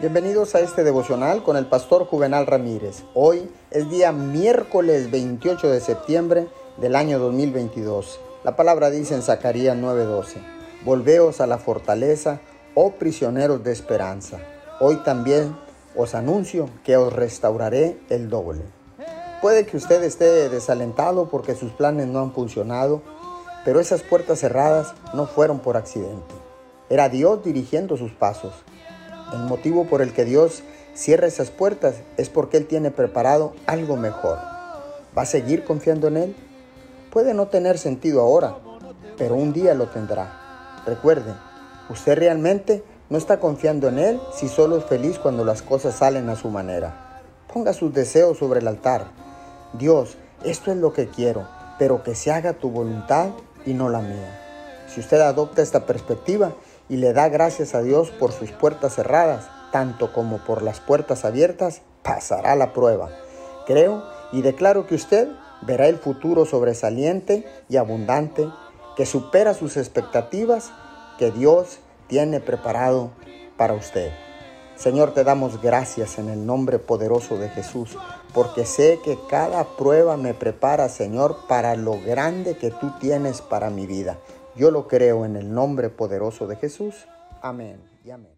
Bienvenidos a este devocional con el pastor Juvenal Ramírez. Hoy es día miércoles 28 de septiembre del año 2022. La palabra dice en Zacarías 9:12, Volveos a la fortaleza, oh prisioneros de esperanza. Hoy también os anuncio que os restauraré el doble. Puede que usted esté desalentado porque sus planes no han funcionado, pero esas puertas cerradas no fueron por accidente. Era Dios dirigiendo sus pasos. El motivo por el que Dios cierra esas puertas es porque Él tiene preparado algo mejor. ¿Va a seguir confiando en Él? Puede no tener sentido ahora, pero un día lo tendrá. Recuerde, usted realmente no está confiando en Él si solo es feliz cuando las cosas salen a su manera. Ponga sus deseos sobre el altar. Dios, esto es lo que quiero, pero que se haga tu voluntad y no la mía. Si usted adopta esta perspectiva y le da gracias a Dios por sus puertas cerradas, tanto como por las puertas abiertas, pasará la prueba. Creo y declaro que usted verá el futuro sobresaliente y abundante que supera sus expectativas que Dios tiene preparado para usted. Señor, te damos gracias en el nombre poderoso de Jesús, porque sé que cada prueba me prepara, Señor, para lo grande que tú tienes para mi vida. Yo lo creo en el nombre poderoso de Jesús. Amén y amén.